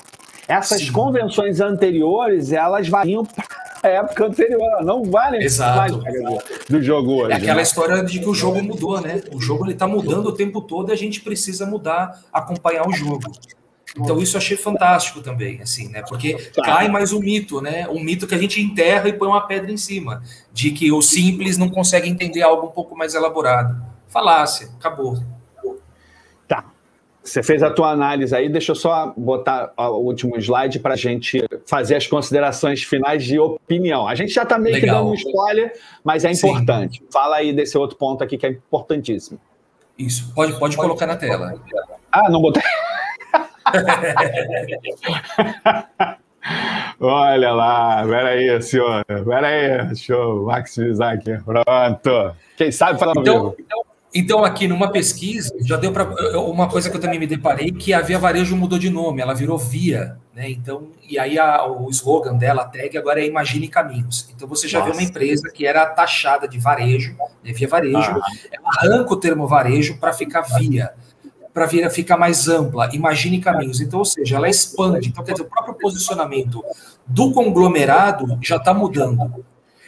Essas Sim. convenções anteriores, elas variam para a época anterior, não valem Exato. do jogo hoje. É aquela né? história de que o jogo mudou, né? O jogo está mudando o tempo todo e a gente precisa mudar, acompanhar o jogo. Então isso eu achei fantástico também, assim, né? Porque cai mais um mito, né? Um mito que a gente enterra e põe uma pedra em cima, de que o simples não consegue entender algo um pouco mais elaborado. Falácia, acabou. Tá. Você fez a tua análise aí, deixa eu só botar o último slide para a gente fazer as considerações finais de opinião. A gente já está meio Legal. que dando um spoiler, mas é importante. Sim. Fala aí desse outro ponto aqui que é importantíssimo. Isso, pode, pode colocar na tela. Ah, não botei. Olha lá, peraí, senhor. Peraí, deixa eu maximizar aqui. Pronto. Quem sabe falar então, então, então, aqui numa pesquisa, já deu para. Uma coisa que eu também me deparei, que a Via Varejo mudou de nome, ela virou Via, né? Então, e aí a, o slogan dela, a tag, agora é Imagine Caminhos. Então você já Nossa. vê uma empresa que era taxada de varejo, né, Via Varejo, ah. ela arranca o termo varejo para ficar Via para vir a ficar mais ampla. Imagine caminhos. Então, ou seja, ela expande. Então, quer dizer, o próprio posicionamento do conglomerado já está mudando.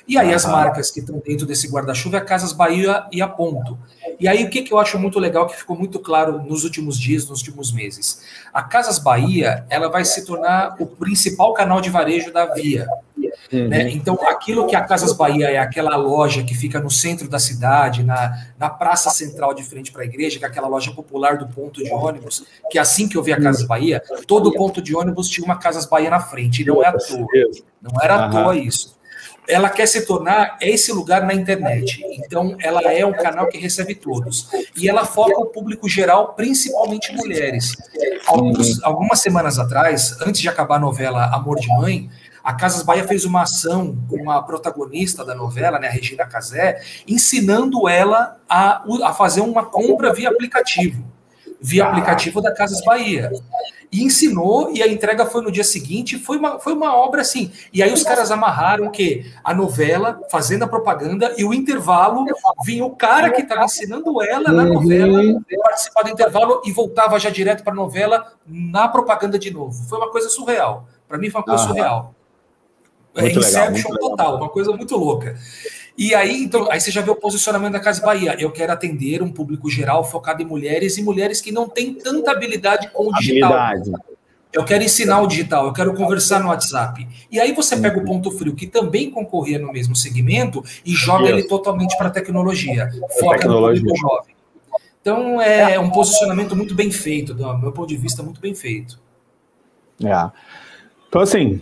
E aí as marcas que estão dentro desse guarda-chuva é a Casas Bahia e a Ponto. E aí o que, que eu acho muito legal, que ficou muito claro nos últimos dias, nos últimos meses. A Casas Bahia, ela vai se tornar o principal canal de varejo da Via. Uhum. Né? Então, aquilo que a Casas Bahia é aquela loja que fica no centro da cidade, na, na praça central de frente para a igreja, que é aquela loja popular do ponto de ônibus, que é assim que eu vi a Casas Bahia, todo ponto de ônibus tinha uma Casas Bahia na frente, e não é à toa. Não era à toa isso. Ela quer se tornar esse lugar na internet. Então, ela é um canal que recebe todos. E ela foca o público geral, principalmente mulheres. Alguns, algumas semanas atrás, antes de acabar a novela Amor de Mãe, a Casas Bahia fez uma ação com a protagonista da novela, né, a Regina Casé, ensinando ela a, a fazer uma compra via aplicativo, via aplicativo da Casas Bahia. E ensinou, e a entrega foi no dia seguinte, foi uma, foi uma obra assim. E aí os caras amarraram que a novela, fazendo a propaganda, e o intervalo, vinha o cara que estava ensinando ela na novela, uhum. participar do intervalo e voltava já direto para a novela na propaganda de novo. Foi uma coisa surreal. Para mim foi uma coisa ah. surreal. É Inception legal, total, legal. uma coisa muito louca. E aí, então, aí você já vê o posicionamento da Casa Bahia. Eu quero atender um público geral focado em mulheres e mulheres que não têm tanta habilidade com o digital. Habilidade. Eu quero ensinar o digital, eu quero conversar no WhatsApp. E aí você pega o ponto frio, que também concorria no mesmo segmento, e joga ele totalmente para a tecnologia. Foca tecnologia. no público jovem. Então é um posicionamento muito bem feito, do meu ponto de vista, muito bem feito. É. Então, assim,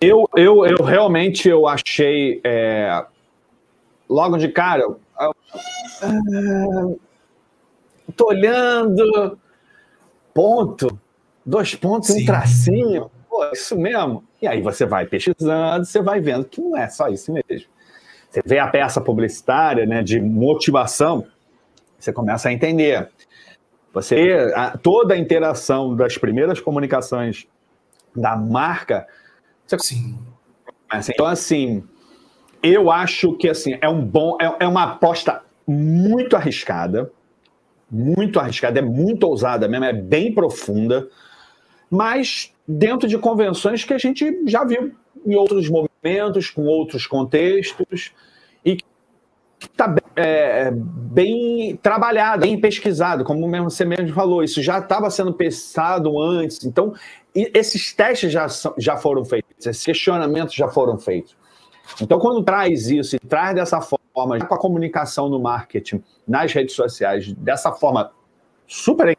Eu, eu, eu realmente eu achei é, logo de cara. Eu, eu, tô olhando ponto, dois pontos, Sim. um tracinho. Pô, isso mesmo. E aí você vai pesquisando, você vai vendo que não é só isso mesmo. Você vê a peça publicitária, né, de motivação, você começa a entender. Você a, toda a interação das primeiras comunicações da marca. Você, Sim. Então assim, eu acho que assim é um bom, é, é uma aposta muito arriscada, muito arriscada, é muito ousada mesmo, é bem profunda, mas dentro de convenções que a gente já viu em outros momentos, com outros contextos, e que está é, bem trabalhado, bem pesquisado, como mesmo você mesmo falou, isso já estava sendo pensado antes. Então, esses testes já, já foram feitos, esses questionamentos já foram feitos. Então, quando traz isso e traz dessa forma, com a comunicação no marketing, nas redes sociais, dessa forma super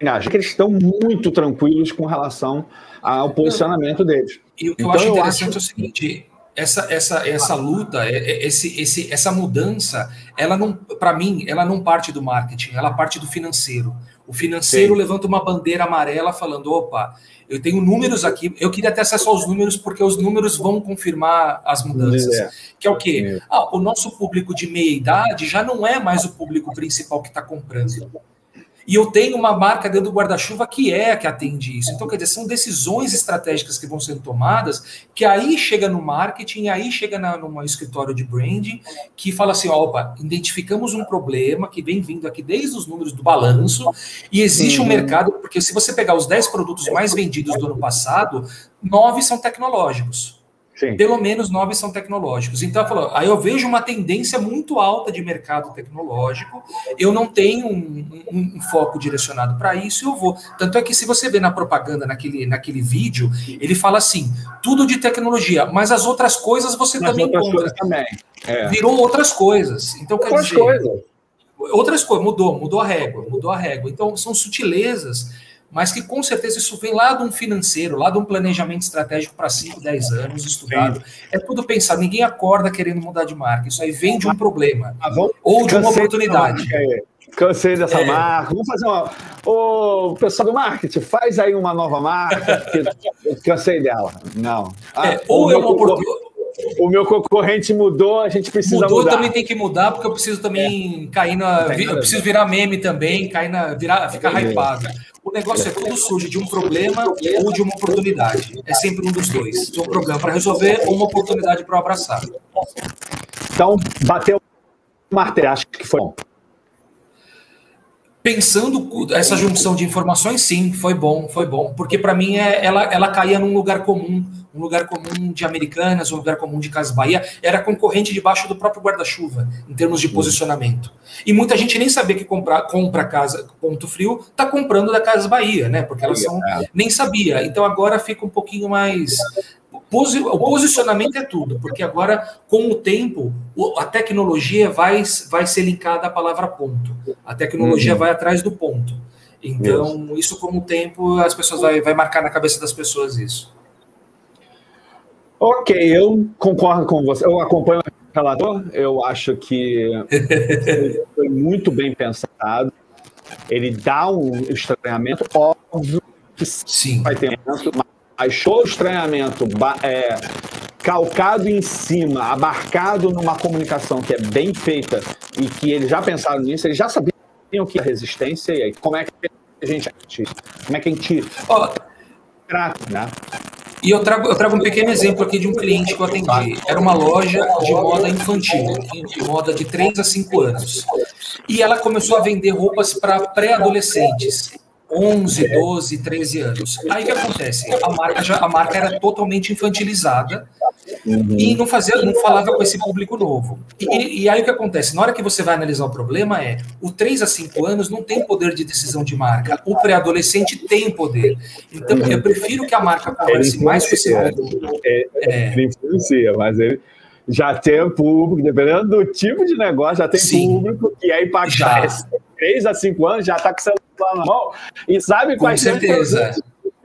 engajada, que eles estão muito tranquilos com relação ao posicionamento deles. E o que então, eu acho interessante eu acho... é o seguinte: essa, essa, essa luta, é, é, esse, esse, essa mudança, ela não, para mim, ela não parte do marketing, ela parte do financeiro. O financeiro Sim. levanta uma bandeira amarela falando: opa, eu tenho números aqui, eu queria ter acesso aos números, porque os números vão confirmar as mudanças. É. Que é o quê? Ah, o nosso público de meia idade já não é mais o público principal que está comprando. E eu tenho uma marca dentro do guarda-chuva que é a que atende isso. Então, quer dizer, são decisões estratégicas que vão sendo tomadas, que aí chega no marketing, aí chega na, num escritório de branding, que fala assim: opa, identificamos um problema que vem vindo aqui desde os números do balanço, e existe um uhum. mercado, porque se você pegar os 10 produtos mais vendidos do ano passado, nove são tecnológicos. Sim. Pelo menos nove são tecnológicos. Então, falou, aí eu vejo uma tendência muito alta de mercado tecnológico. Eu não tenho um, um, um foco direcionado para isso, eu vou. Tanto é que se você vê na propaganda, naquele, naquele vídeo, ele fala assim: tudo de tecnologia, mas as outras coisas você mas também encontra. Também. É. Virou outras coisas. Então, quer outras dizer, coisas. Outras coisas, mudou, mudou a régua, mudou a régua. Então, são sutilezas mas que com certeza isso vem lá de um financeiro, lá de um planejamento estratégico para 5, 10 anos estudado. É tudo pensado, ninguém acorda querendo mudar de marca, isso aí vem de um problema ah, ou de uma oportunidade. Cansei dessa é. marca. Vamos fazer uma. Ô, pessoal do marketing, faz aí uma nova marca. cansei dela. Não. Ah, é, ou é uma oportunidade o meu concorrente mudou, a gente precisa mudou, mudar. também tem que mudar, porque eu preciso também é. cair na. Eu preciso virar meme também, cair na. Virar, ficar hypado. O negócio é tudo surge de um problema ou de uma oportunidade. É sempre um dos dois. De um problema para resolver ou uma oportunidade para abraçar. Então, bateu o martelo, acho que foi bom. Pensando essa junção de informações, sim, foi bom, foi bom. Porque para mim é, ela, ela caía num lugar comum um lugar comum de Americanas, um lugar comum de Casa Bahia, era concorrente debaixo do próprio guarda-chuva, em termos de posicionamento. E muita gente nem sabia que comprar, compra casa Ponto Frio está comprando da Casa Bahia, né? Porque elas são. Nem sabia. Então agora fica um pouquinho mais. O posicionamento é tudo, porque agora, com o tempo, a tecnologia vai, vai ser linkada à palavra ponto. A tecnologia uhum. vai atrás do ponto. Então, isso com o tempo, as pessoas vai, vai marcar na cabeça das pessoas isso. Ok, eu concordo com você. Eu acompanho o relator. Eu acho que foi muito bem pensado. Ele dá um estranhamento óbvio que sim vai ter mas show estranhamento é, calcado em cima, abarcado numa comunicação que é bem feita e que eles já pensaram nisso, eles já sabiam o que é resistência e aí como é que a gente como é que a gente oh. trata, né? E eu trago, eu trago um pequeno exemplo aqui de um cliente que eu atendi. Era uma loja de moda infantil, de moda de 3 a 5 anos. E ela começou a vender roupas para pré-adolescentes. 11, 12, 13 anos. Aí o que acontece? A marca, já, a marca era totalmente infantilizada uhum. e não fazia, não falava com esse público novo. E, e, aí o que acontece? Na hora que você vai analisar o problema é o 3 a 5 anos não tem poder de decisão de marca. O pré-adolescente tem poder. Então eu prefiro que a marca converse mais com esse público. É, é. Ele influencia, mas ele já tem público, dependendo do tipo de negócio, já tem Sim. público que é impactado. 3 a 5 anos já está com o celular na mão e sabe quais são os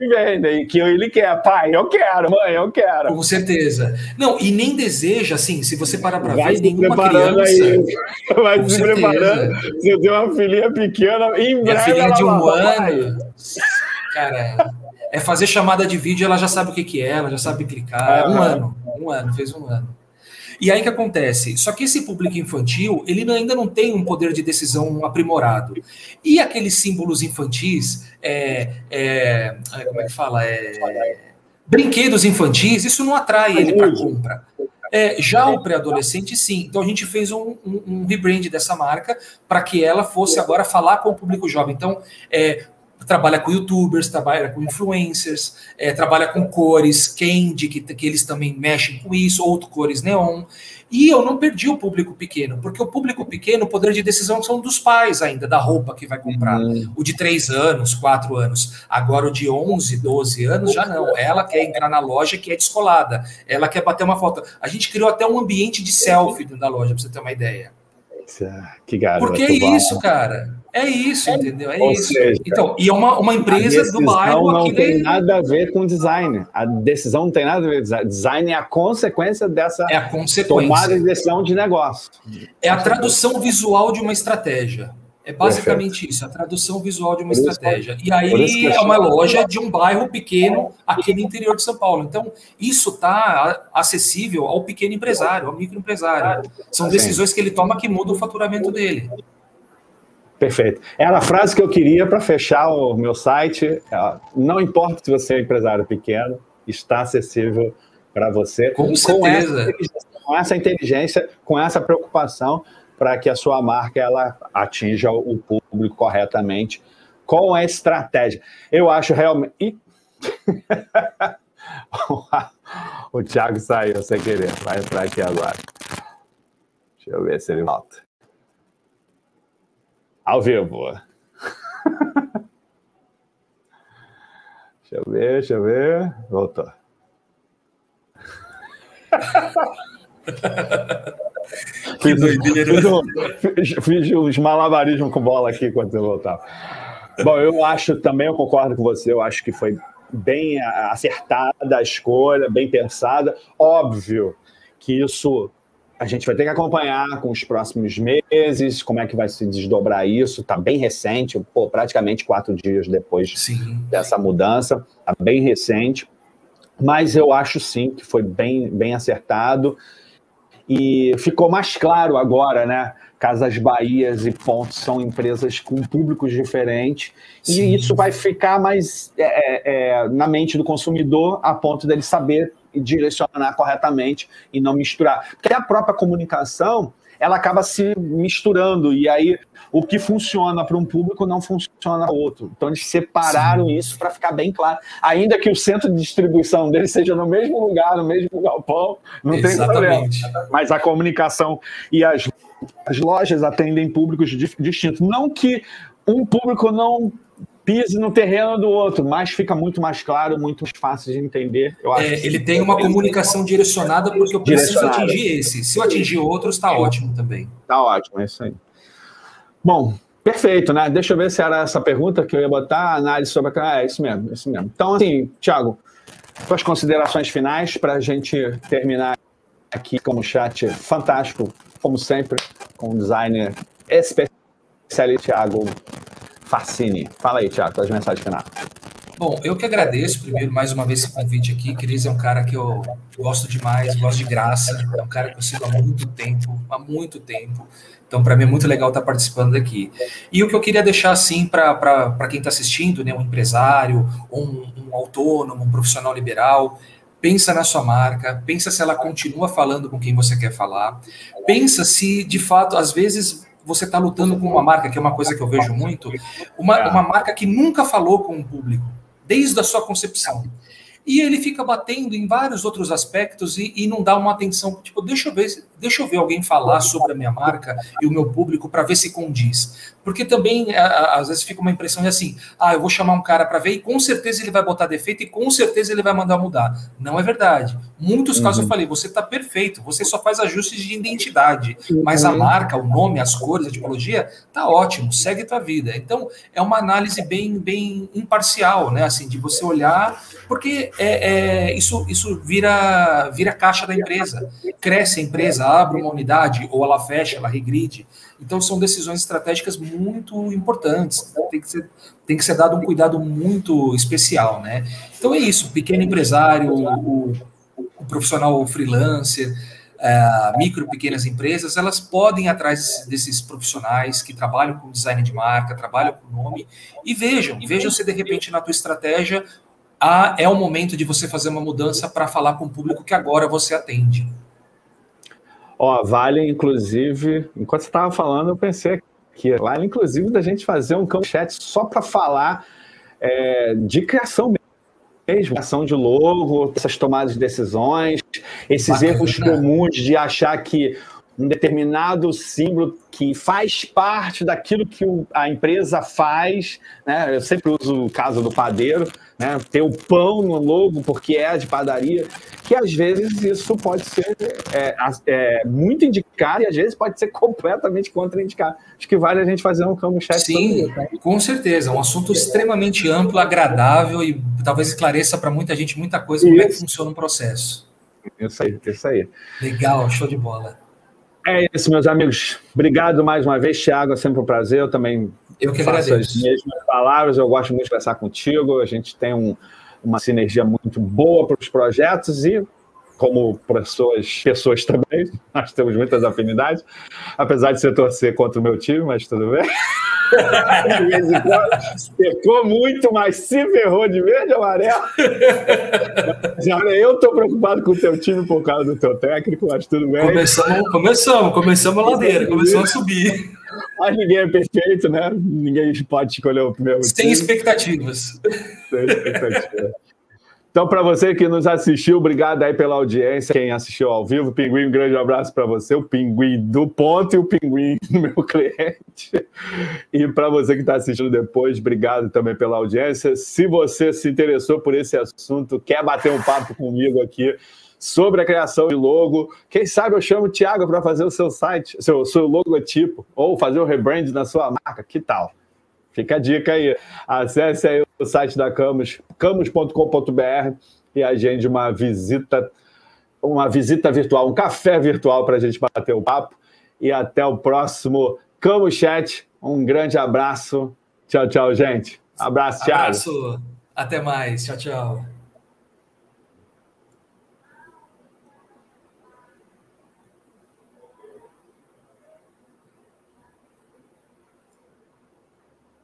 que vendem, que ele quer. Pai, eu quero, mãe, eu quero. Com certeza. Não, e nem deseja, assim, se você parar para ver, nenhuma criança... Aí. Vai se certeza. preparando. Você tem uma filhinha pequena, em breve filhinha de um ano... Cara, é fazer chamada de vídeo, ela já sabe o que, que é, ela já sabe clicar. É, um ano, um ano, fez um ano. E aí que acontece? Só que esse público infantil, ele ainda não tem um poder de decisão aprimorado. E aqueles símbolos infantis, é, é, como é que fala? É, brinquedos infantis, isso não atrai ele para compra. É, já o pré-adolescente, sim. Então a gente fez um, um, um rebrand dessa marca para que ela fosse agora falar com o público jovem. Então, é, trabalha com youtubers, trabalha com influencers, é, trabalha com cores, candy, que, que eles também mexem com isso, outro cores neon. E eu não perdi o público pequeno, porque o público pequeno, o poder de decisão são dos pais ainda, da roupa que vai comprar. Uhum. O de 3 anos, 4 anos. Agora o de 11, 12 anos, já não. Ela quer entrar na loja que é descolada. Ela quer bater uma foto. A gente criou até um ambiente de selfie dentro da loja, para você ter uma ideia. Que garoto. Porque é isso, cara. É isso, entendeu? É Ou isso. Seja, então, e é uma, uma empresa do bairro. Não tem nada a ver com design. A decisão não tem nada a ver com design. Design é a consequência dessa é a consequência. tomada de decisão de negócio. É a tradução visual de uma estratégia. É basicamente Perfeito. isso, a tradução visual de uma estratégia. E aí é uma loja de um bairro pequeno aqui no interior de São Paulo. Então, isso está acessível ao pequeno empresário, ao microempresário. São decisões que ele toma que mudam o faturamento dele. Perfeito. Era a frase que eu queria para fechar o meu site. Não importa se você é empresário pequeno, está acessível para você. Com, com certeza. Essa, com essa inteligência, com essa preocupação para que a sua marca ela atinja o público corretamente com a estratégia. Eu acho realmente. o Thiago saiu sem querer, vai entrar aqui agora. Deixa eu ver se ele volta. Ao vivo. deixa eu ver, deixa eu ver. Voltou. que doideira. Fiz, fiz os malabarismos com bola aqui quando você voltava. Bom, eu acho também, eu concordo com você, eu acho que foi bem acertada a escolha, bem pensada. Óbvio que isso a gente vai ter que acompanhar com os próximos meses como é que vai se desdobrar isso. Está bem recente, pô, praticamente quatro dias depois sim. dessa mudança, está bem recente. Mas eu acho sim que foi bem, bem acertado. E ficou mais claro agora, né? Casas Bahias e Pontos são empresas com públicos diferentes, sim. e isso vai ficar mais é, é, é, na mente do consumidor a ponto dele saber direcionar corretamente e não misturar. Porque a própria comunicação ela acaba se misturando e aí o que funciona para um público não funciona para outro. Então eles separaram Sim. isso para ficar bem claro. Ainda que o centro de distribuição dele seja no mesmo lugar, no mesmo galpão, não Exatamente. tem problema. Mas a comunicação e as, as lojas atendem públicos distintos. Não que um público não pise no terreno do outro, mas fica muito mais claro, muito mais fácil de entender. É, ele tem uma comunicação direcionada porque eu preciso atingir esse. Se eu atingir outros, está ótimo também. Está ótimo, é isso aí. Bom, perfeito, né? Deixa eu ver se era essa pergunta que eu ia botar, análise sobre a... É, isso mesmo, isso mesmo. Então, assim, Thiago, suas considerações finais para a gente terminar aqui com um chat fantástico, como sempre, com um designer especialista, Thiago Facine. Fala aí, Tiago, as mensagens finais. Bom, eu que agradeço primeiro mais uma vez esse convite aqui. Cris é um cara que eu gosto demais, gosto de graça, é um cara que eu sigo há muito tempo, há muito tempo. Então, para mim é muito legal estar participando daqui. E o que eu queria deixar assim para quem está assistindo, né, um empresário, um, um autônomo, um profissional liberal, pensa na sua marca, pensa se ela continua falando com quem você quer falar, pensa se de fato às vezes você está lutando com uma marca, que é uma coisa que eu vejo muito, uma, uma marca que nunca falou com o público, desde a sua concepção. E ele fica batendo em vários outros aspectos e, e, não dá uma atenção, tipo, deixa eu ver, deixa eu ver alguém falar sobre a minha marca e o meu público para ver se condiz. Porque também, às vezes, fica uma impressão de assim, ah, eu vou chamar um cara para ver e com certeza ele vai botar defeito e com certeza ele vai mandar mudar. Não é verdade. Muitos uhum. casos eu falei, você está perfeito, você só faz ajustes de identidade, uhum. mas a marca, o nome, as cores, a tipologia, tá ótimo, segue tua vida. Então, é uma análise bem, bem imparcial, né? Assim, de você olhar, porque é, é, isso, isso vira, vira caixa da empresa. Cresce a empresa, abre uma unidade, ou ela fecha, ela regride. Então, são decisões estratégicas muito importantes. Tem que ser, tem que ser dado um cuidado muito especial, né? Então, é isso. Pequeno empresário, o, o profissional freelancer, uh, micro, pequenas empresas, elas podem ir atrás desses profissionais que trabalham com design de marca, trabalham com nome, e vejam, vejam se de repente na tua estratégia há, é o momento de você fazer uma mudança para falar com o público que agora você atende. Ó, vale, inclusive, enquanto você estava falando, eu pensei que vale, inclusive, da gente fazer um campo chat só para falar é, de criação mesmo, criação de logo, essas tomadas de decisões, esses Bacana. erros comuns de achar que um determinado símbolo que faz parte daquilo que a empresa faz, né? Eu sempre uso o caso do padeiro, né? Ter o pão no logo porque é de padaria, que às vezes isso pode ser é, é, muito indicado e às vezes pode ser completamente contraindicado. Acho que vale a gente fazer um campo chat. Sim, isso, né? com certeza. Um assunto extremamente amplo, agradável e talvez esclareça para muita gente muita coisa como é que funciona o processo. Isso aí, isso aí. Legal, show de bola. É isso, meus amigos. Obrigado mais uma vez, Thiago. É sempre um prazer. Eu também eu que faço agradeço. as mesmas palavras. Eu gosto muito de conversar contigo. A gente tem um, uma sinergia muito boa para os projetos e, como pessoas, pessoas também, nós temos muitas afinidades. Apesar de você torcer contra o meu time, mas tudo bem. pecou muito, mas se ferrou de verde e amarelo. Olha, eu estou preocupado com o teu time por causa do teu técnico, mas tudo bem. Começamos, começamos, começamos a ladeira, começamos a subir. Mas ninguém é perfeito, né? Ninguém pode escolher o primeiro Sem time. expectativas. Sem expectativas. Então, para você que nos assistiu, obrigado aí pela audiência. Quem assistiu ao vivo, Pinguim, um grande abraço para você, o Pinguim do ponto e o Pinguim do meu cliente. E para você que está assistindo depois, obrigado também pela audiência. Se você se interessou por esse assunto, quer bater um papo comigo aqui sobre a criação de logo, quem sabe eu chamo o Thiago para fazer o seu site, seu, seu logotipo, ou fazer o rebrand na sua marca, que tal? Fica a dica aí. Acesse aí o site da Camus, camus.com.br e agende uma visita, uma visita virtual, um café virtual para a gente bater o papo. E até o próximo Camus Chat. Um grande abraço. Tchau, tchau, gente. Abraço, Thiago. Abraço. Até mais. Tchau, tchau.